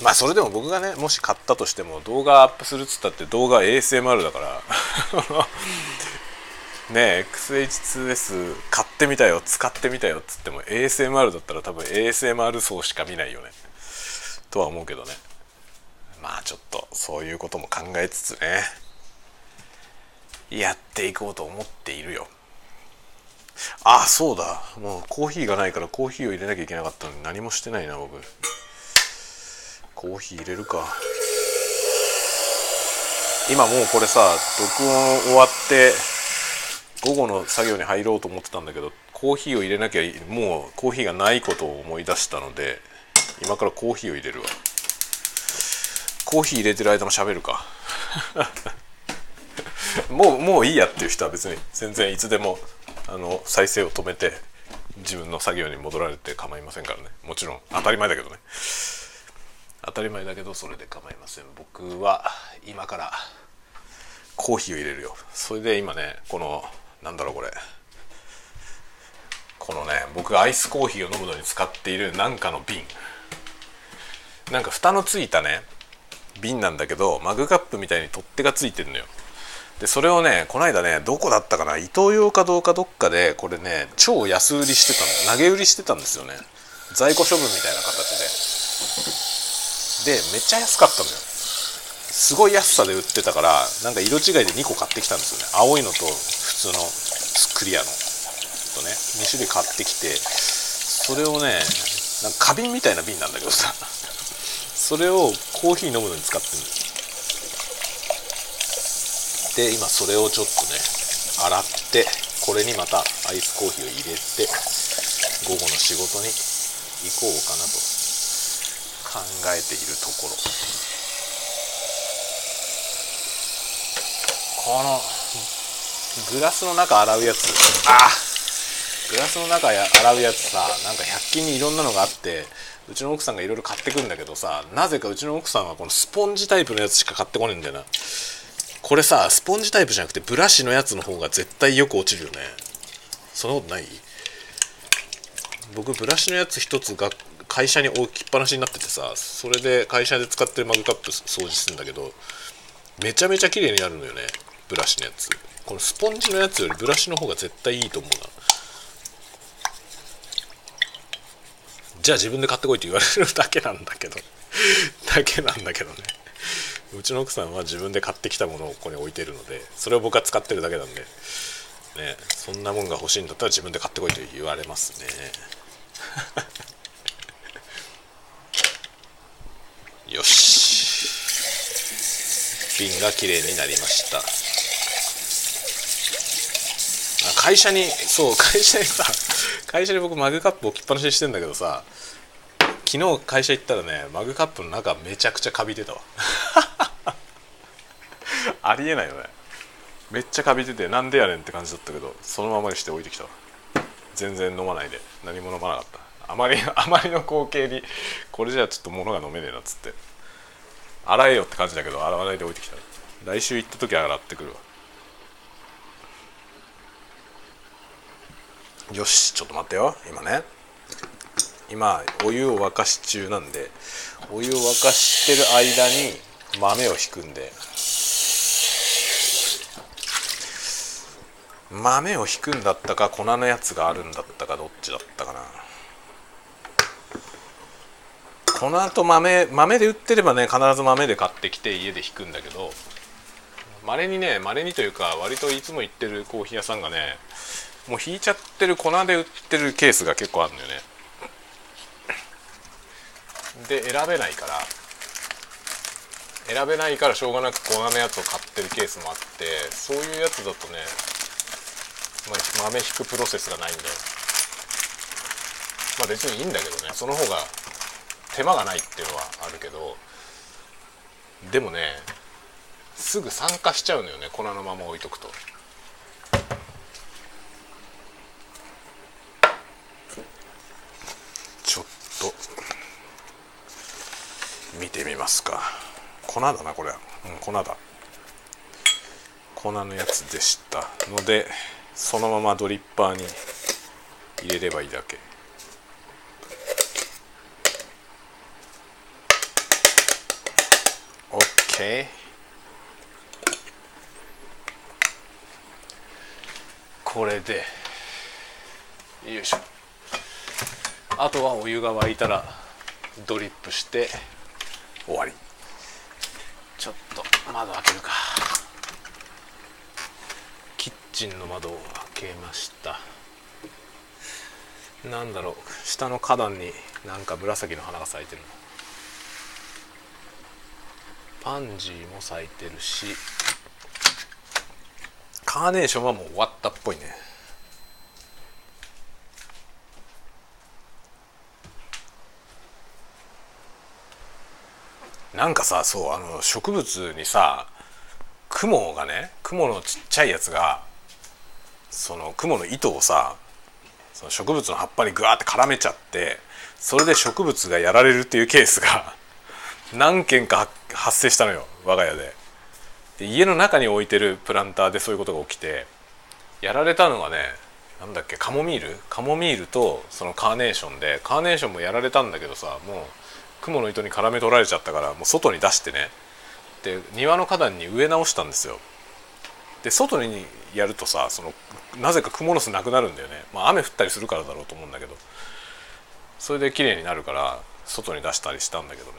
まあそれでも僕がねもし買ったとしても動画アップするっつったって動画 ASMR だから。ねえ XH2S 買ってみたよ使ってみたよっつっても ASMR だったら多分 ASMR 層しか見ないよね。とは思うけどね。まあちょっとそういうことも考えつつねやっていこうと思っているよ。あそうだ。もうコーヒーがないからコーヒーを入れなきゃいけなかったのに何もしてないな僕。コーヒー入れるか。今もうこれさ録音終わって午後の作業に入ろうと思ってたんだけどコーヒーを入れなきゃもうコーヒーがないことを思い出したので今からコーヒーを入れるわ。コーヒー入れてる間も喋るか。もうもういいやっていう人は別に全然いつでもあの再生を止めて自分の作業に戻られて構いませんからね。もちろん当たり前だけどね。当たり前だけどそれで構いません。僕は今からコーヒーを入れるよ。それで今ねこのなんだろうこれ。このね僕がアイスコーヒーを飲むのに使っているなんかの瓶。なんか蓋のついたね瓶なんだけどマグカップみたいに取っ手がついてるのよ。でそれをねこの間ねどこだったかなイトーヨーかどうかどっかでこれね超安売りしてたの。投げ売りしてたんですよね。在庫処分みたいな形で。でめっちゃ安かったのよ。すごい安さで売ってたからなんか色違いで2個買ってきたんですよね。青いのと普通のクリアの。とね2種類買ってきて。それをねなんか花瓶みたいな瓶なんだけどさ。それをコーヒー飲むのに使ってるんで今それをちょっとね洗ってこれにまたアイスコーヒーを入れて午後の仕事に行こうかなと考えているところ。このグラスの中洗うやつ。あグラスの中洗うやつさなんか100均にいろんなのがあってうちの奥さんがいろいろ買ってくるんだけどさなぜかうちの奥さんはこのスポンジタイプのやつしか買ってこねえんだよな。これさスポンジタイプじゃなくてブラシのやつの方が絶対よく落ちるよね。そんなことない？僕ブラシのやつ一つが会社に置きっぱなしになっててさそれで会社で使ってるマグカップ掃除するんだけどめちゃめちゃ綺麗になるのよねブラシのやつ。このスポンジのやつよりブラシの方が絶対いいと思うな。じゃあ自分で買ってこいって言われるだけなんだけど。だけなんだけどね。うちの奥さんは自分で買ってきたものをここに置いてるのでそれを僕は使ってるだけなんで。ねそんなもんが欲しいんだったら自分で買ってこいと言われますね。よし。瓶が綺麗になりました。会社にそう会社にさ会社に僕マグカップ置きっぱなしにしてんだけどさ昨日会社行ったらねマグカップの中めちゃくちゃカビてたわ。ありえないよね。めっちゃカビててなんでやねんって感じだったけどそのままにして置いてきたわ。全然飲まないで。何も飲まなかった。あまり あまりの光景にこれじゃちょっと物が飲めねえなっつって。洗えよって感じだけど洗わないで置いてきた。来週行った時は洗ってくるわ。よしちょっと待ってよ。今ね。今お湯を沸かし中なんでお湯を沸かしてる間に豆をひくんで。豆をひくんだったか粉のやつがあるんだったかどっちだったかな。粉と豆豆で売ってればね必ず豆で買ってきて家でひくんだけどまれにねまれにというか割といつも行ってるコーヒー屋さんがねもう引いちゃってる粉で売ってるケースが結構あるのよね。で選べないから。選べないからしょうがなく粉のやつを買ってるケースもあってそういうやつだとね、まあ、豆引くプロセスがないんだよ。まあ別にいいんだけどね。その方が手間がないっていうのはあるけどでもねすぐ酸化しちゃうのよね粉のまま置いとくとちょっと見てみますか。粉だなこれ。うん粉だ。粉のやつでした。のでそのままドリッパーに入れればいいだけ。OK これでよいしょ。あとはお湯が沸いたらドリップして終わり。ちょっと窓開けるか。キッチンの窓を開けました。なんだろう。下の花壇になんか紫の花が咲いてるパンジーも咲いてるしカーネーションはもう終わったっぽいね。なんかさそうあの植物にさ雲がね雲のちっちゃいやつがその雲の糸をさその植物の葉っぱにグワーって絡めちゃってそれで植物がやられるっていうケースが何件か発生したのよ我が家で。で家の中に置いてるプランターでそういうことが起きてやられたのがねなんだっけカモミール？カモミールとそのカーネーションでカーネーションもやられたんだけどさもう雲の糸に絡め取られちゃったからもう外に出してね。で庭の花壇に植え直したんですよ。で外にやるとさそのなぜかクモの巣なくなるんだよね、まあ、雨降ったりするからだろうと思うんだけど。それで綺麗になるから外に出したりしたんだけどね。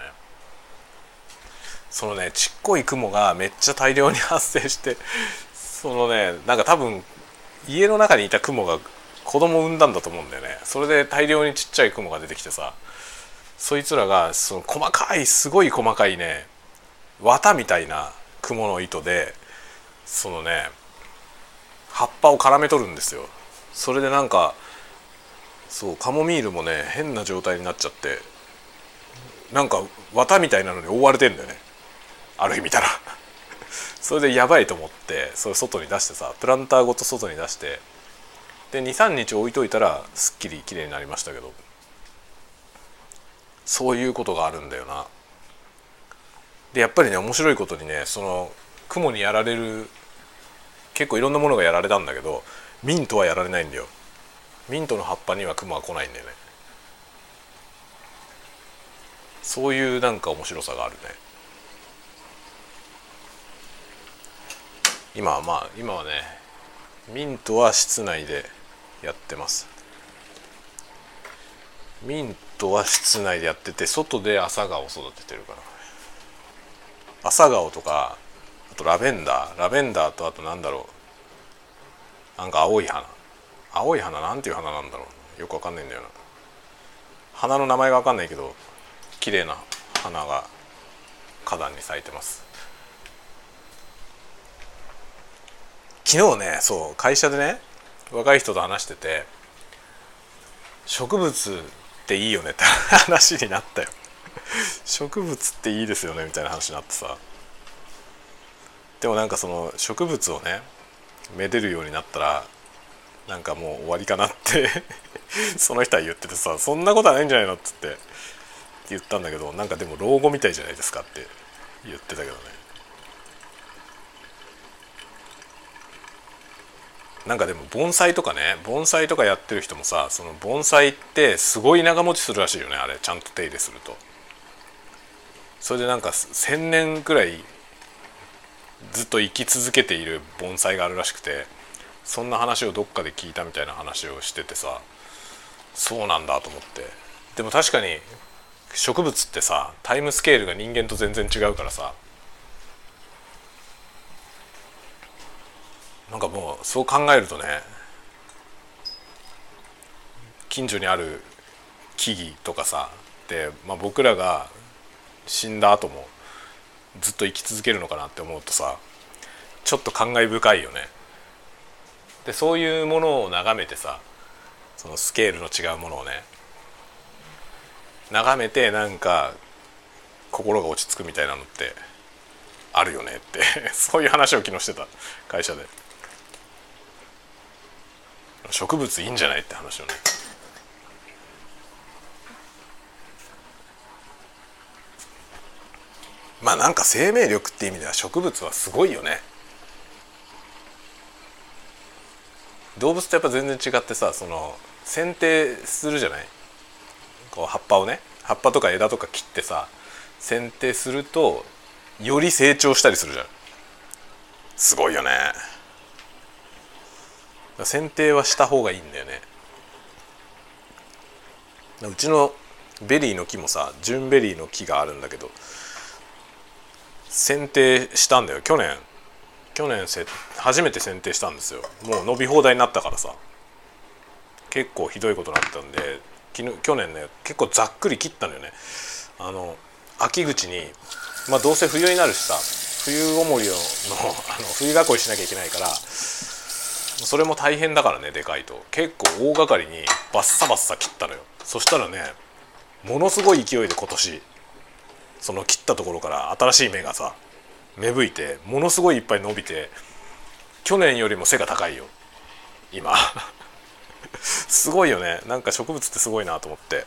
そのねちっこい雲がめっちゃ大量に発生してそのねなんか多分家の中にいた雲が子供を産んだんだと思うんだよね。それで大量にちっちゃい雲が出てきてさそいつらがその細かいすごい細かいね綿みたいな雲の糸でそのね葉っぱを絡め取るんですよ。それでなんかそうカモミールもね変な状態になっちゃってなんか綿みたいなのに覆われてんだよね。ある日見たら。それでやばいと思ってそれ外に出してさプランターごと外に出してで23日置いといたらすっきりきれいになりましたけど。そういうことがあるんだよな。でやっぱりね面白いことにねその雲にやられる結構いろんなものがやられたんだけどミントはやられないんだよ。ミントの葉っぱには雲は来ないんだよね。そういうなんか面白さがあるね。今はまあ今はねミントは室内でやってます。ミントは室内でやってて外で朝顔を育ててるから。朝顔とかあとラベンダー。ラベンダーとあとなんだろう。なんか青い花。青い花なんていう花なんだろう。よくわかんないんだよな。花の名前がわかんないけど綺麗な花が花壇に咲いてます。昨日ねそう会社でね若い人と話してて植物っていいよねって 話になったよ。植物っていいですよねみたいな話になってさ。でもなんかその植物をねめでるようになったらなんかもう終わりかなって その人は言っててさそんなことはないんじゃないのっつって言ったんだけどなんかでも老後みたいじゃないですかって言ってたけどね。なんかでも盆栽とかね盆栽とかやってる人もさその盆栽ってすごい長持ちするらしいよねあれちゃんと手入れすると。それでなんか1,000年くらいずっと生き続けている盆栽があるらしくてそんな話をどっかで聞いたみたいな話をしててさそうなんだと思って。でも確かに植物ってさタイムスケールが人間と全然違うからさなんかもうそう考えるとね近所にある木々とかさで、まあ、僕らが死んだ後もずっと生き続けるのかなって思うとさちょっと感慨深いよね。でそういうものを眺めてさそのスケールの違うものをね眺めてなんか心が落ち着くみたいなのってあるよねって そういう話を昨日してた会社で植物いいんじゃないって話をね。まあなんか生命力って意味では植物はすごいよね。動物とやっぱ全然違ってさその剪定するじゃない？こう葉っぱをね。葉っぱとか枝とか切ってさ剪定するとより成長したりするじゃん。すごいよね。剪定はした方がいいんだよね。うちのベリーの木もさジュンベリーの木があるんだけど剪定したんだよ。去年去年初めて剪定したんですよ。もう伸び放題になったからさ。結構ひどいことになったんで昨日去年ね結構ざっくり切ったのよね。あの秋口にまあどうせ冬になるしさ冬ごもりのあの冬囲いしなきゃいけないからそれも大変だからねでかいと。結構大掛かりにバッサバッサ切ったのよ。そしたらねものすごい勢いで今年その切ったところから新しい芽がさ芽吹いてものすごいいっぱい伸びて去年よりも背が高いよ。今。すごいよね。なんか植物ってすごいなと思って。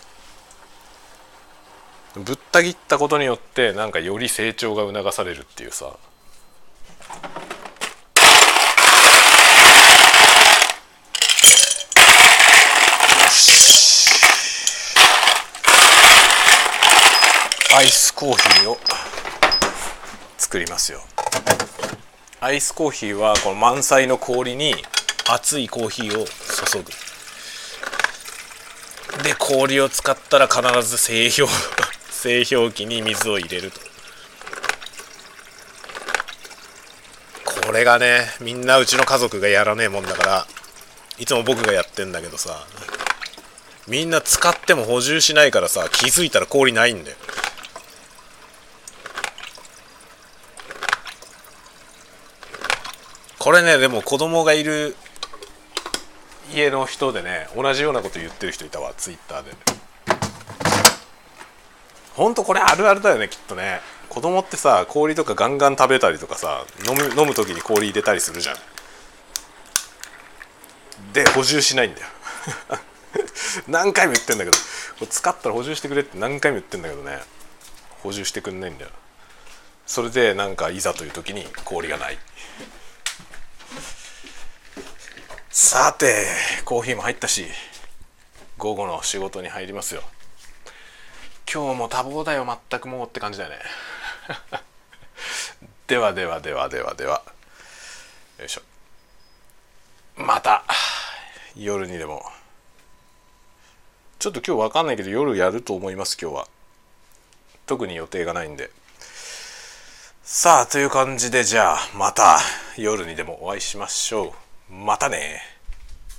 ぶった切ったことによってなんかより成長が促されるっていうさ。アイスコーヒーを作りますよ。アイスコーヒーはこの満載の氷に熱いコーヒーを注ぐ。で氷を使ったら必ず製氷 製氷機に水を入れると。これがねみんなうちの家族がやらねえもんだからいつも僕がやってんだけどさみんな使っても補充しないからさ気づいたら氷ないんだよ。これねでも子供がいる家の人でね同じようなこと言ってる人いたわツイッターで。ねほんとこれあるあるだよねきっとね。子供ってさ氷とかガンガン食べたりとかさ飲む飲む時に氷入れたりするじゃん。で補充しないんだよ。何回も言ってんだけど使ったら補充してくれって何回も言ってんだけどね。補充してくんないんだよ。それでなんかいざという時に氷がない。さてコーヒーも入ったし午後の仕事に入りますよ。今日も多忙だよ全くもうって感じだよね。ではではではではでは。よいしょ。また夜にでも。ちょっと今日わかんないけど夜やると思います今日は。特に予定がないんで。さあという感じでじゃあまた夜にでもお会いしましょう。またね。